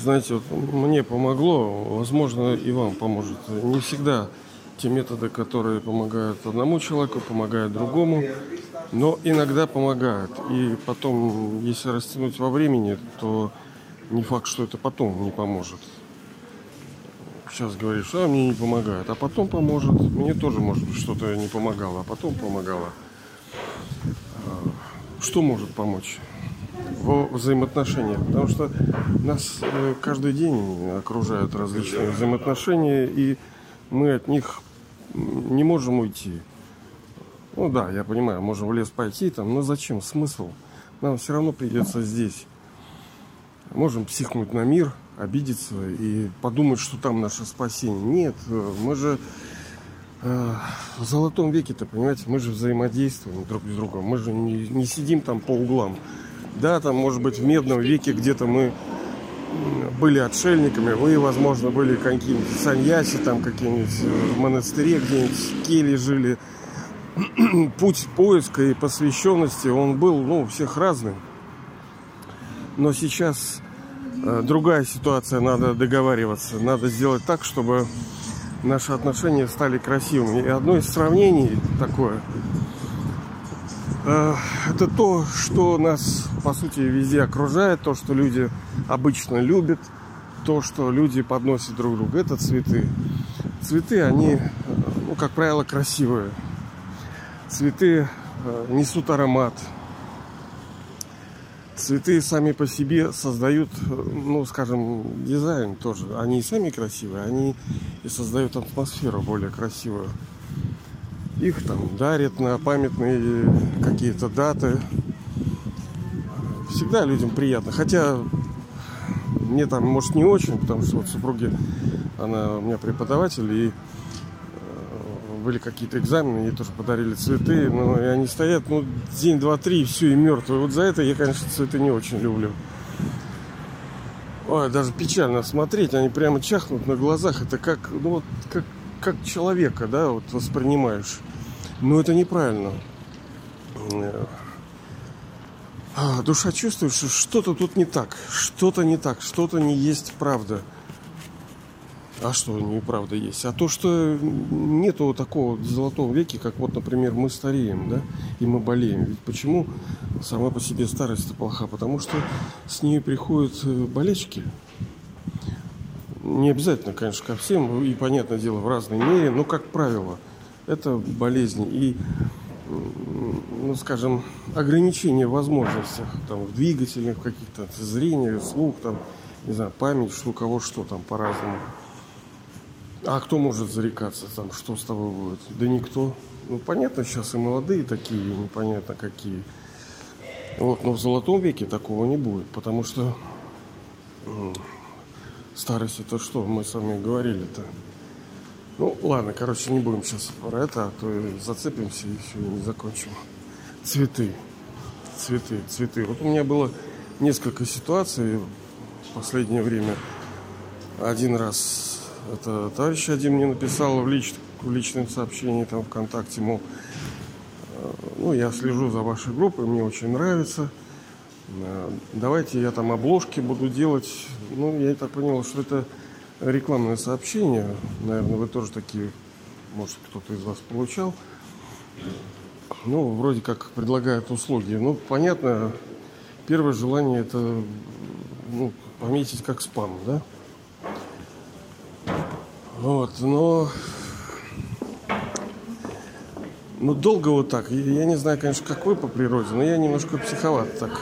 знаете, вот мне помогло, возможно, и вам поможет. Не всегда те методы, которые помогают одному человеку, помогают другому, но иногда помогают. И потом, если растянуть во времени, то не факт, что это потом не поможет. Сейчас говоришь, а мне не помогает, а потом поможет. Мне тоже, может быть, что-то не помогало, а потом помогало. А, что может помочь? Во взаимоотношениях, потому что нас э, каждый день окружают различные взаимоотношения, и мы от них не можем уйти. Ну да, я понимаю, можем в лес пойти там, но зачем? Смысл? Нам все равно придется здесь. Можем психнуть на мир, обидеться и подумать, что там наше спасение. Нет, э, мы же э, в золотом веке-то, понимаете, мы же взаимодействуем друг с другом. Мы же не, не сидим там по углам. Да, там, может быть, в медном веке где-то мы были отшельниками, вы, возможно, были какими-нибудь саньяси, там какие-нибудь э, в монастыре где-нибудь в келье жили. Путь поиска и посвященности, он был, ну, у всех разный. Но сейчас э, другая ситуация, надо договариваться. Надо сделать так, чтобы наши отношения стали красивыми. И одно из сравнений такое – это то, что нас, по сути, везде окружает, то, что люди обычно любят, то, что люди подносят друг другу. Это цветы. Цветы, они, э, ну, как правило, красивые. Цветы э, несут аромат. Цветы сами по себе создают, ну, скажем, дизайн тоже. Они и сами красивые, они и создают атмосферу более красивую. Их там дарят на памятные какие-то даты. Всегда людям приятно. Хотя мне там, может, не очень, потому что вот супруги, она у меня преподаватель, и э, были какие-то экзамены, ей тоже подарили цветы, но и они стоят, ну, день, два, три, и все, и мертвые. Вот за это я, конечно, цветы не очень люблю. Ой, даже печально смотреть, они прямо чахнут на глазах. Это как, ну, вот, как как человека, да, вот воспринимаешь. Но это неправильно. А, душа чувствует, что что-то тут не так, что-то не так, что-то не есть правда. А что неправда есть? А то, что нету такого золотого веке, как вот, например, мы стареем, да, и мы болеем. Ведь почему сама по себе старость плоха? Потому что с ней приходят э, болечки, не обязательно, конечно, ко всем, и, понятное дело, в разной мере, но, как правило, это болезни и, ну, скажем, ограничения в возможностях, там, в двигательных каких-то, зрение, слух, там, не знаю, память, что у кого что там по-разному. А кто может зарекаться там, что с тобой будет? Да никто. Ну, понятно, сейчас и молодые такие, непонятно какие. Вот, но в золотом веке такого не будет, потому что Старость это что, мы с вами говорили-то. Ну, ладно, короче, не будем сейчас про это, а то зацепимся и все, не закончим. Цветы. Цветы, цветы. Вот у меня было несколько ситуаций в последнее время. Один раз это товарищ один мне написал в, лич, в личном сообщении там ВКонтакте, мол, «Э, ну, я слежу за вашей группой, мне очень нравится – давайте я там обложки буду делать. Ну, я так понял, что это рекламное сообщение. Наверное, вы тоже такие, может, кто-то из вас получал. Ну, вроде как предлагают услуги. Ну, понятно, первое желание это ну, пометить как спам, да? Вот, но... Ну, долго вот так. Я не знаю, конечно, как вы по природе, но я немножко психоват так.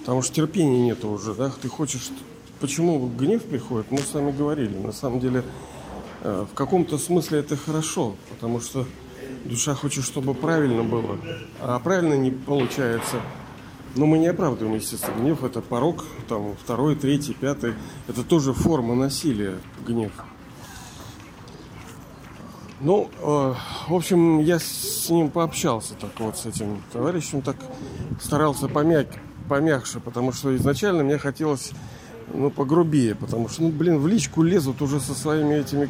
Потому что терпения нет уже, да? Ты хочешь... Почему гнев приходит? Мы с вами говорили. На самом деле, э, в каком-то смысле это хорошо, потому что душа хочет, чтобы правильно было, а правильно не получается. Но мы не оправдываем, естественно, гнев. Это порог, там, второй, третий, пятый. Это тоже форма насилия, гнев. Ну, э, в общем, я с ним пообщался так вот, с этим товарищем, так старался помять помягче, потому что изначально мне хотелось ну, погрубее, потому что, ну, блин, в личку лезут уже со своими этими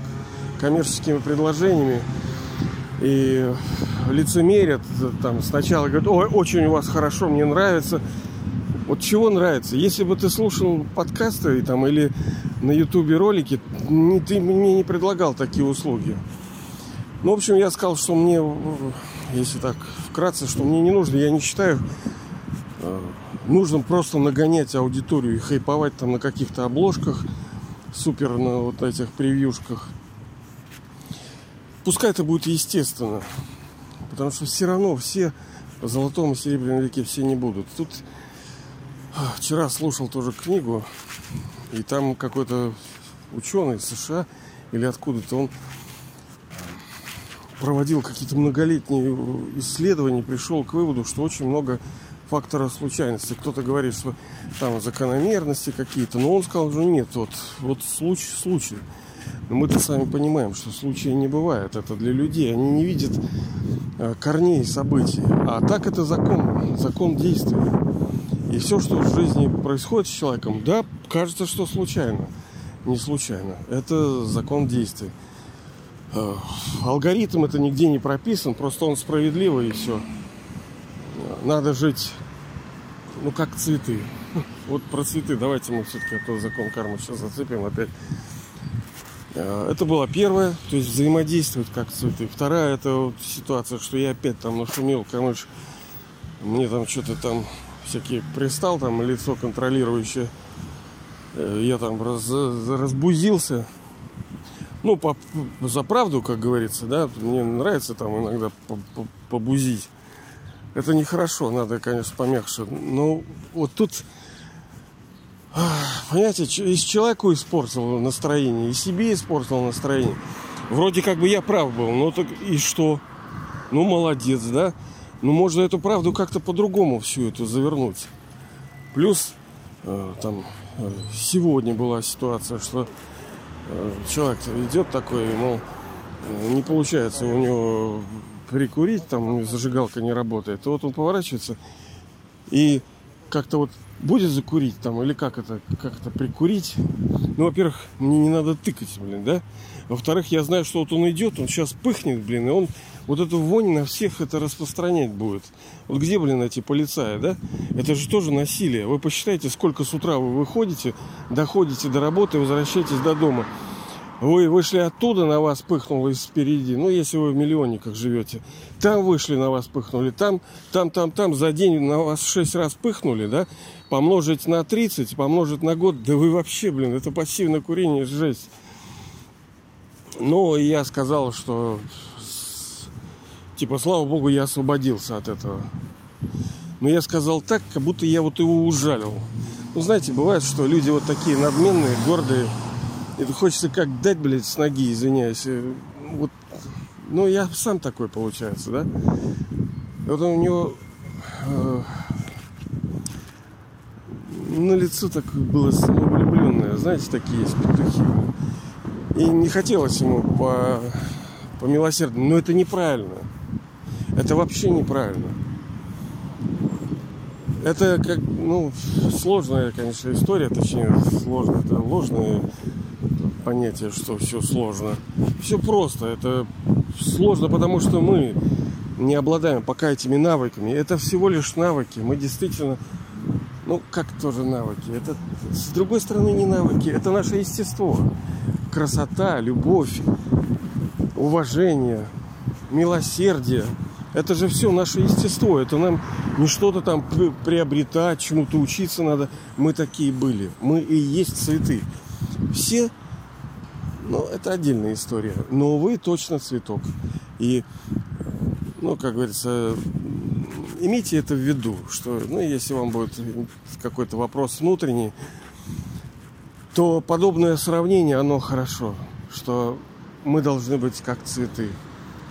коммерческими предложениями и лицемерят там сначала говорят, ой, очень у вас хорошо, мне нравится, Вот чего нравится? Если бы ты слушал подкасты там, или на ютубе ролики, ты мне не предлагал такие услуги. Ну, в общем, я сказал, что мне, если так вкратце, что мне не нужно, я не считаю э, нужно просто нагонять аудиторию и хайповать там на каких-то обложках, супер на вот этих превьюшках. Пускай это будет естественно. Потому что все равно все по золотому и серебряном веке все не будут. Тут а, вчера слушал тоже книгу, и там какой-то ученый США или откуда-то он проводил какие-то многолетние исследования, пришел к выводу, что очень много факторов случайности. Кто-то говорит, что там закономерности какие-то, но он сказал, что нет, вот, вот случай, случай. Но мы-то сами понимаем, что случая не бывает. Это для людей. Они не видят э, корней событий. А так это закон, закон действия. И все, что в жизни происходит с человеком, да, кажется, что случайно. Не случайно. Это закон действия. Э, алгоритм это нигде не прописан, просто он справедливый и все. Надо жить, ну, как цветы. Вот про цветы давайте мы все-таки, а то закон кармы сейчас зацепим опять. Э, это была первая, то есть взаимодействовать как цветы. Вторая, это вот ситуация, что я опять там нашумел, короче, мне там что-то там всякие пристал, там лицо контролирующее. Э, я там раз, разбузился. Ну, по, за правду, как говорится, да, мне нравится там иногда побузить. Это нехорошо, надо, конечно, помягче. Но вот тут Понимаете, и человеку испортил настроение, и себе испортил настроение. Вроде как бы я прав был, но так и что? Ну, молодец, да? Ну, можно эту правду как-то по-другому всю эту завернуть. Плюс, э, там, э, сегодня была ситуация, что э, человек идет такой, мол, э, не получается у него прикурить, там зажигалка не работает. И вот он поворачивается и как-то вот будет закурить там, или как это, как это прикурить. Ну, во-первых, мне не надо тыкать, блин, да. Во-вторых, я знаю, что вот он идет, он сейчас пыхнет, блин, и он вот эту вонь на всех это распространять будет. Вот где, блин, эти полицаи, да? Это же тоже насилие. Вы посчитайте, сколько с утра вы выходите, доходите до работы, возвращаетесь до дома. Вы вышли оттуда, на вас пыхнуло спереди. Ну, если вы в миллионниках живете. Там вышли, на вас пыхнули. Там, там, там, там. За день на вас шесть раз пыхнули, да? Помножить на 30, помножить на год. Да вы вообще, блин, это пассивное курение, жесть. Но я сказал, что типа, слава богу, я освободился от этого. Но я сказал так, как будто я вот его ужалил. Ну, знаете, бывает, что люди вот такие надменные, гордые, это хочется как дать, блядь, с ноги, извиняюсь. Э, вот, ну, я сам такой, получается, да? Вот у него э, на лицо так было самовлюбленное. Знаете, такие есть петухи. И не хотелось ему по, по милосердию. Но это неправильно. Это вообще неправильно. Это как, ну, сложная, конечно, история, точнее, сложная, это ложная понятие, что все сложно. Все просто. Это сложно, потому что мы не обладаем пока этими навыками. Это всего лишь навыки. Мы действительно, ну как тоже навыки. Это с другой стороны не навыки. Это наше естество. Красота, любовь, уважение, милосердие. Это же все наше естество. Это нам не что-то там приобретать, чему-то учиться надо. Мы такие были. Мы и есть цветы. Все ну, это отдельная история. Но вы точно цветок. И, ну, как говорится, имейте это в виду, что, ну, если вам будет какой-то вопрос внутренний, то подобное сравнение, оно хорошо, что мы должны быть как цветы.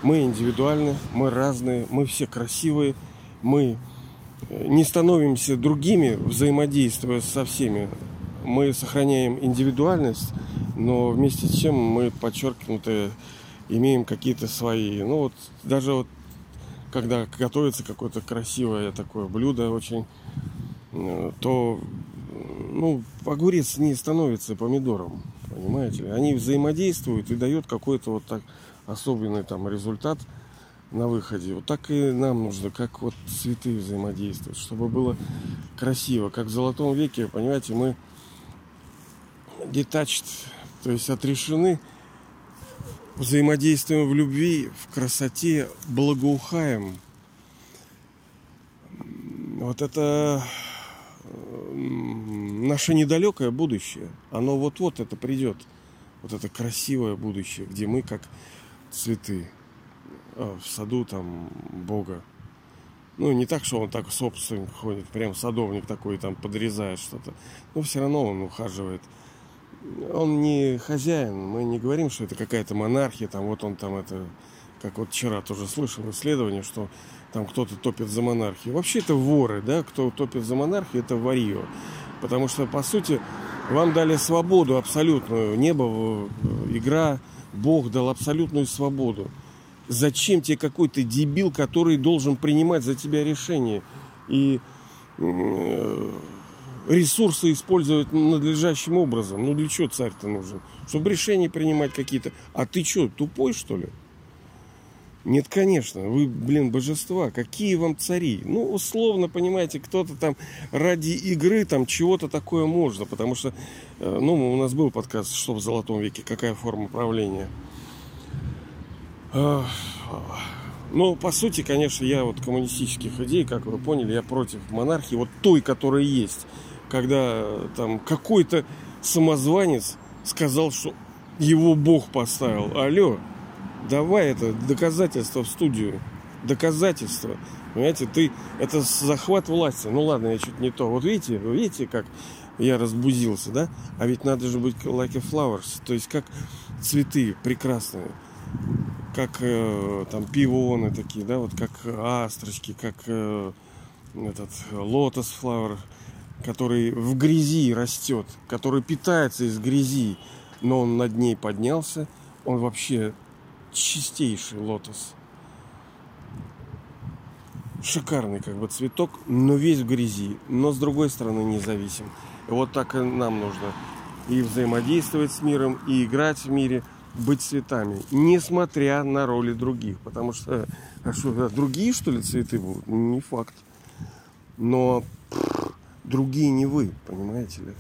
Мы индивидуальны, мы разные, мы все красивые, мы не становимся другими, взаимодействуя со всеми. Мы сохраняем индивидуальность, но вместе с тем мы подчеркнуто имеем какие-то свои. Ну вот даже вот когда готовится какое-то красивое такое блюдо очень, э, то ну, огурец не становится помидором, понимаете ли. Они взаимодействуют и дают какой-то вот так особенный там результат на выходе. Вот так и нам нужно, как вот цветы взаимодействовать, чтобы было красиво. Как в Золотом веке, понимаете, мы detached, то есть отрешены, взаимодействуем в любви, в красоте, благоухаем. Вот это наше недалекое будущее. Оно вот-вот это придет. Вот это красивое будущее, где мы как цветы а, в саду там Бога. Ну, не так, что он так собственник ходит, прям садовник такой, там подрезает что-то. Но все равно он ухаживает. Он не хозяин, мы не говорим, что это какая-то монархия, там вот он там это, как вот вчера тоже слышал исследование, что там кто-то топит за монархию. Вообще это воры, да, кто топит за монархию, это варье. Потому что, по сути, вам дали свободу абсолютную. Небо, игра, Бог дал абсолютную свободу. Зачем тебе какой-то дебил, который должен принимать за тебя решение и э, ресурсы использовать надлежащим образом? Ну для чего царь-то нужен? Чтобы решения принимать какие-то. А ты что, тупой что ли? Нет, конечно, вы, блин, божества, какие вам цари? Ну, условно, понимаете, кто-то там ради игры там чего-то такое можно, потому что, э, ну, у нас был подкаст «Что в золотом веке? Какая форма правления?» Ну, по сути, конечно, я вот коммунистических идей, как вы поняли, я против монархии, вот той, которая есть. Когда там какой-то самозванец сказал, что его Бог поставил. Алло, давай это доказательство в студию. Доказательство. Понимаете, ты это захват власти. Ну ладно, я чуть не то. Вот видите, вы видите, как я разбузился, да? А ведь надо же быть like a flowers, то есть как цветы прекрасные как э, там пионы такие, да, вот как астрочки, как э, этот лотос флауэр, который в грязи растет, который питается из грязи, но он над ней поднялся, он вообще чистейший лотос. Шикарный как бы цветок, но весь в грязи, но с другой стороны независим. И вот так и нам нужно и взаимодействовать с миром, и играть в мире – быть цветами, несмотря на роли других. Потому что, а что, другие, что ли, цветы будут? Не факт. Но другие не вы, понимаете ли.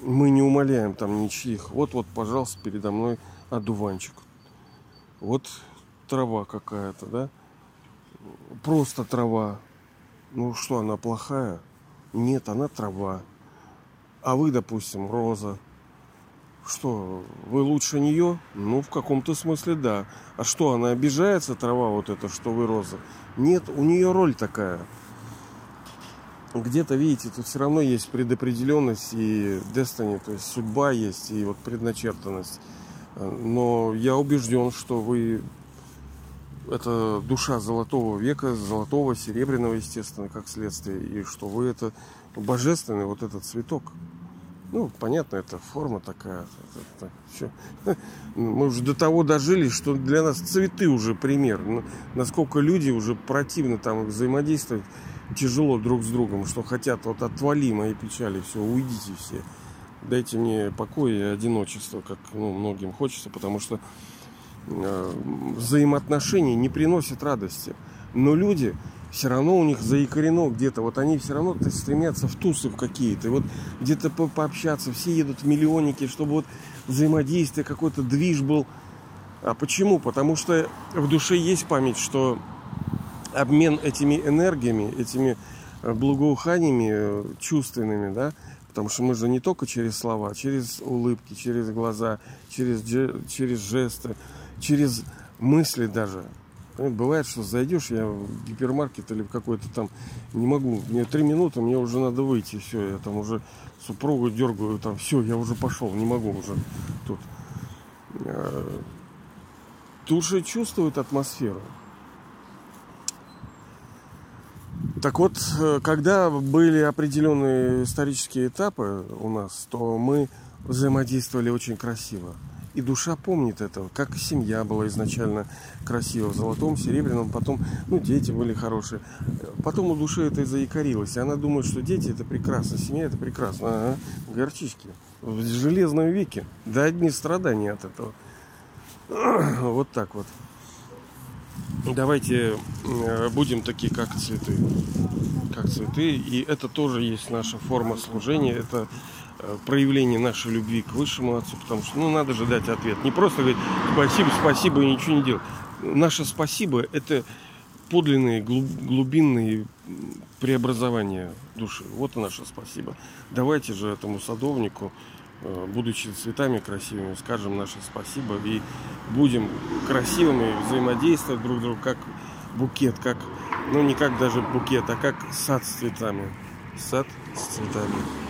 Мы не умоляем там ничьих. Вот-вот, пожалуйста, передо мной одуванчик. Вот трава какая-то, да? Просто трава. Ну что, она плохая? Нет, она трава. А вы, допустим, роза что, вы лучше нее? Ну, в каком-то смысле да. А что, она обижается, трава вот эта, что вы роза? Нет, у нее роль такая. Где-то, видите, тут все равно есть предопределенность и destiny, то есть судьба есть и вот предначертанность. Но я убежден, что вы это душа золотого века, золотого, серебряного, естественно, как следствие, и что вы это божественный вот этот цветок. Ну, понятно, это форма такая. Это, это, все. Мы уже до того дожили, что для нас цветы уже пример. Ну, насколько люди уже противно там взаимодействовать тяжело друг с другом, что хотят вот отвали мои печали, все, уйдите все. Дайте мне покой и одиночество, как ну, многим хочется, потому что э, взаимоотношения не приносят радости. Но люди все равно у них заикарено где-то. Вот они все равно стремятся в тусы какие-то. Вот где-то по пообщаться. Все едут в миллионники, чтобы вот взаимодействие, какой-то движ был. А почему? Потому что в душе есть память, что обмен этими энергиями, этими э, благоуханиями э, чувственными, да, потому что мы же не только через слова, через улыбки, через глаза, через, через жесты, через мысли даже. Бывает, что зайдешь, я в гипермаркет или в какой-то там не могу. Мне три минуты, мне уже надо выйти. Все, я там уже супругу дергаю, там все, я уже пошел, не могу уже тут. Э, Души чувствуют атмосферу. Так вот, э, когда были определенные исторические этапы у нас, то мы взаимодействовали очень красиво. И душа помнит этого, как семья была изначально красива в золотом, серебряном, потом, ну, дети были хорошие. Потом у души это и заикарилось. И она думает, что дети это прекрасно, семья это прекрасно. Ага, горчички. В железном веке. Да одни страдания от этого. Вот так вот. Давайте э, будем такие, как цветы. Как цветы. И это тоже есть наша форма служения. Это э, проявление нашей любви к высшему отцу, потому что, ну, надо же дать ответ. Не просто говорить спасибо, спасибо и ничего не делать. Наше спасибо – это подлинные, глубинные преобразования души. Вот и наше спасибо. Давайте же этому садовнику будучи цветами красивыми, скажем наше спасибо и будем красивыми, взаимодействовать друг с другом, как букет, как, ну не как даже букет, а как сад с цветами. Сад с цветами.